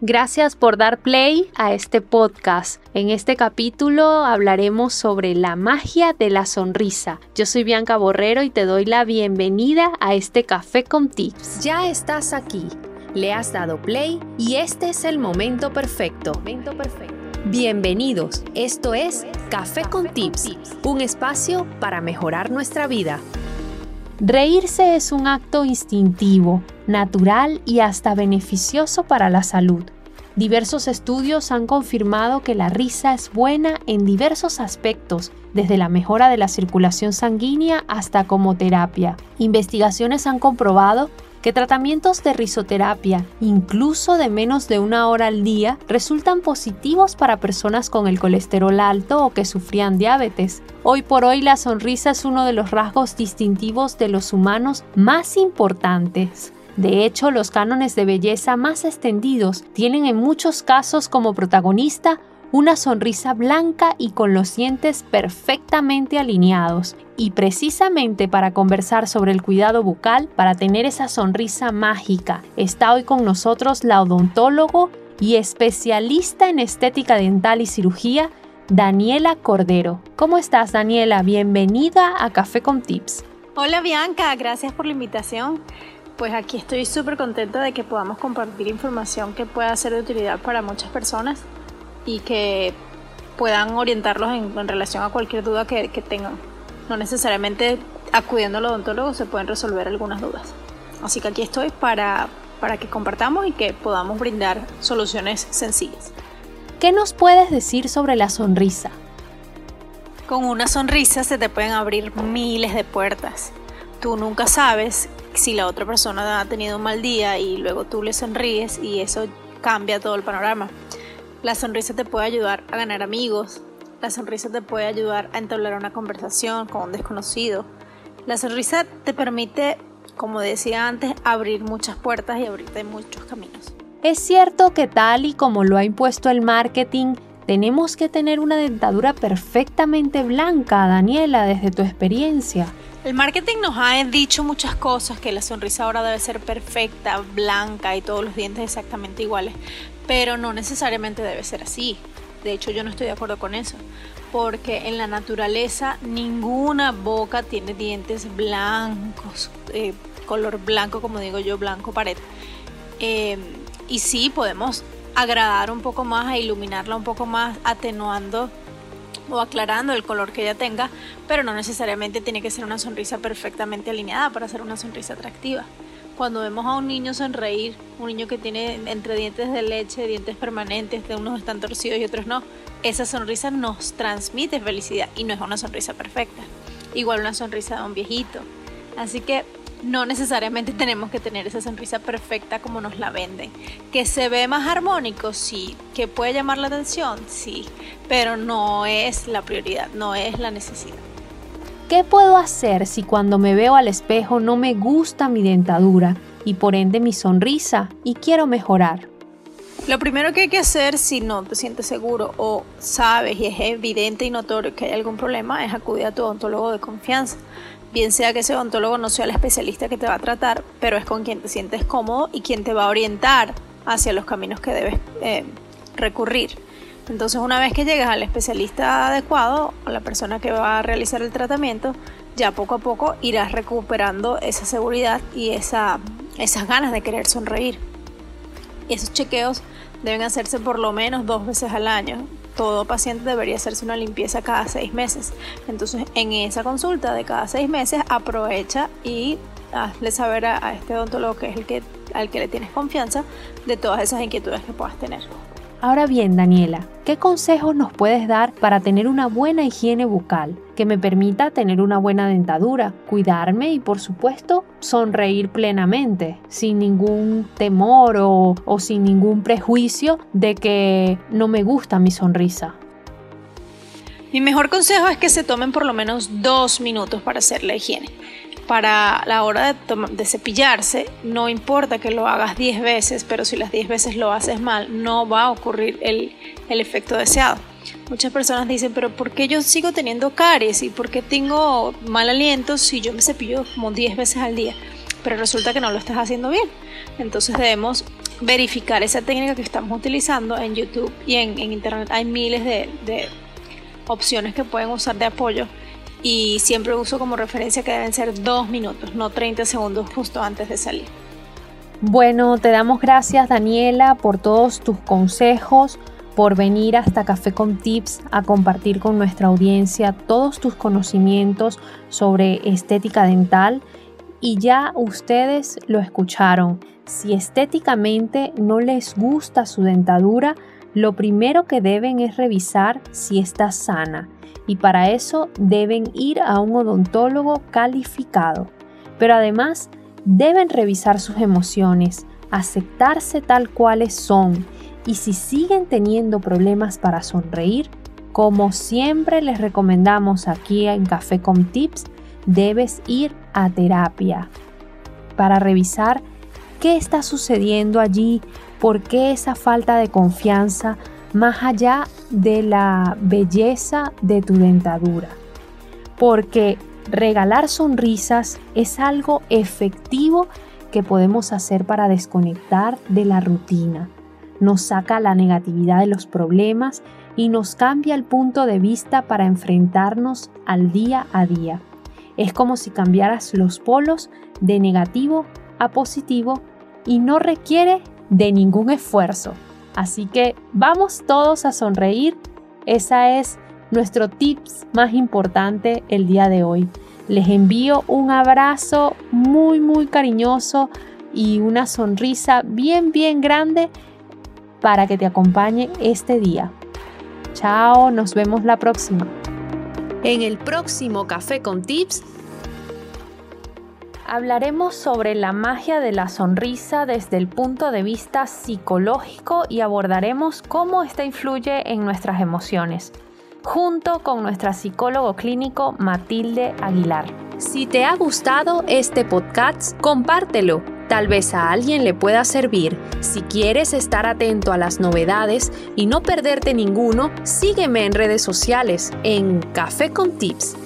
Gracias por dar play a este podcast. En este capítulo hablaremos sobre la magia de la sonrisa. Yo soy Bianca Borrero y te doy la bienvenida a este café con tips. Ya estás aquí, le has dado play y este es el momento perfecto. Momento perfecto. Bienvenidos, esto es Café con Tips, un espacio para mejorar nuestra vida. Reírse es un acto instintivo, natural y hasta beneficioso para la salud. Diversos estudios han confirmado que la risa es buena en diversos aspectos, desde la mejora de la circulación sanguínea hasta como terapia. Investigaciones han comprobado que tratamientos de risoterapia, incluso de menos de una hora al día, resultan positivos para personas con el colesterol alto o que sufrían diabetes. Hoy por hoy la sonrisa es uno de los rasgos distintivos de los humanos más importantes. De hecho, los cánones de belleza más extendidos tienen en muchos casos como protagonista una sonrisa blanca y con los dientes perfectamente alineados. Y precisamente para conversar sobre el cuidado bucal, para tener esa sonrisa mágica, está hoy con nosotros la odontólogo y especialista en estética dental y cirugía, Daniela Cordero. ¿Cómo estás, Daniela? Bienvenida a Café con Tips. Hola Bianca, gracias por la invitación. Pues aquí estoy súper contenta de que podamos compartir información que pueda ser de utilidad para muchas personas y que puedan orientarlos en, relación a cualquier duda que, tengan. No necesariamente acudiendo al odontólogo se pueden resolver algunas dudas. Así que aquí estoy para, para que compartamos y que podamos brindar soluciones sencillas. ¿Qué nos puedes decir sobre la sonrisa? Con una sonrisa se te pueden abrir miles de puertas. Tú nunca sabes si la otra persona ha tenido un mal día y luego tú le sonríes y eso cambia todo el panorama. La sonrisa te puede ayudar a ganar amigos. La sonrisa te puede ayudar a entablar una conversación con un desconocido. La sonrisa te permite, como decía antes, abrir muchas puertas y abrirte muchos caminos. Es cierto que tal y como lo ha impuesto el marketing, tenemos que tener una dentadura perfectamente blanca, Daniela, desde tu experiencia. El marketing nos ha dicho muchas cosas, que la sonrisa ahora debe ser perfecta, blanca y todos los dientes exactamente iguales, pero no necesariamente debe ser así. De hecho, yo no estoy de acuerdo con eso, porque en la naturaleza ninguna boca tiene dientes blancos, eh, color blanco, como digo yo, blanco pared. Eh, y sí, podemos agradar un poco más, a iluminarla un poco más, atenuando o aclarando el color que ella tenga, pero no necesariamente tiene que ser una sonrisa perfectamente alineada para ser una sonrisa atractiva. Cuando vemos a un niño sonreír, un niño que tiene entre dientes de leche, dientes permanentes, de unos están torcidos y otros no, esa sonrisa nos transmite felicidad y no es una sonrisa perfecta. Igual una sonrisa de un viejito. Así que no necesariamente tenemos que tener esa sonrisa perfecta como nos la venden. Que se ve más armónico, sí. Que puede llamar la atención, sí. Pero no es la prioridad, no es la necesidad. ¿Qué puedo hacer si cuando me veo al espejo no me gusta mi dentadura y por ende mi sonrisa y quiero mejorar? Lo primero que hay que hacer si no te sientes seguro o sabes y es evidente y notorio que hay algún problema es acudir a tu odontólogo de confianza bien sea que ese odontólogo no sea el especialista que te va a tratar, pero es con quien te sientes cómodo y quien te va a orientar hacia los caminos que debes eh, recurrir. Entonces una vez que llegas al especialista adecuado o la persona que va a realizar el tratamiento, ya poco a poco irás recuperando esa seguridad y esa, esas ganas de querer sonreír. Y esos chequeos deben hacerse por lo menos dos veces al año todo paciente debería hacerse una limpieza cada seis meses. Entonces, en esa consulta de cada seis meses, aprovecha y hazle saber a, este odontólogo que es el que, al que le tienes confianza de todas esas inquietudes que puedas tener. Ahora bien, Daniela, ¿qué consejos nos puedes dar para tener una buena higiene bucal que me permita tener una buena dentadura, cuidarme y por supuesto sonreír plenamente, sin ningún temor o, o sin ningún prejuicio de que no me gusta mi sonrisa? Mi mejor consejo es que se tomen por lo menos dos minutos para hacer la higiene para la hora de, cepillarse, no importa que lo hagas 10 veces, pero si las 10 veces lo haces mal, no va a ocurrir el, efecto deseado. Muchas personas dicen, pero ¿por qué yo sigo teniendo caries y por qué tengo mal aliento si yo me cepillo como 10 veces al día? Pero resulta que no lo estás haciendo bien. Entonces debemos verificar esa técnica que estamos utilizando en YouTube y en, Internet. Hay miles de opciones que pueden usar de apoyo y siempre uso como referencia que deben ser dos minutos, no 30 segundos justo antes de salir. Bueno, te damos gracias Daniela por todos tus consejos, por venir hasta Café con Tips a compartir con nuestra audiencia todos tus conocimientos sobre estética dental. Y ya ustedes lo escucharon, si estéticamente no les gusta su dentadura, lo primero que deben es revisar si está sana y para eso deben ir a un odontólogo calificado. Pero además deben revisar sus emociones, aceptarse tal cuales son y si siguen teniendo problemas para sonreír, como siempre les recomendamos aquí en Café con Tips, debes ir a terapia para revisar qué está sucediendo allí, por qué esa falta de confianza más allá de la belleza de tu dentadura. Porque regalar sonrisas es algo efectivo que podemos hacer para desconectar de la rutina. Nos saca la negatividad de los problemas y nos cambia el punto de vista para enfrentarnos al día a día. Es como si cambiaras los polos de negativo a positivo y no requiere de ningún esfuerzo. Así que vamos todos a sonreír. Esa es nuestro tips más importante el día de hoy. Les envío un abrazo muy muy cariñoso y una sonrisa bien bien grande para que te acompañe este día. Chao, nos vemos la próxima. En el próximo Café con Tips Hablaremos sobre la magia de la sonrisa desde el punto de vista psicológico y abordaremos cómo esta influye en nuestras emociones, junto con nuestra psicólogo clínico Matilde Aguilar. Si te ha gustado este podcast, compártelo. Tal vez a alguien le pueda servir. Si quieres estar atento a las novedades y no perderte ninguno, sígueme en redes sociales en Café con Tips